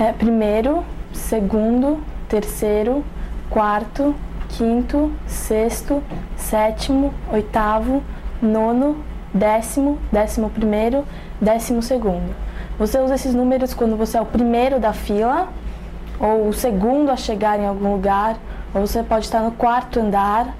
É primeiro, segundo, terceiro, quarto, quinto, sexto, sétimo, oitavo, nono, décimo, décimo primeiro, décimo segundo. Você usa esses números quando você é o primeiro da fila, ou o segundo a chegar em algum lugar, ou você pode estar no quarto andar,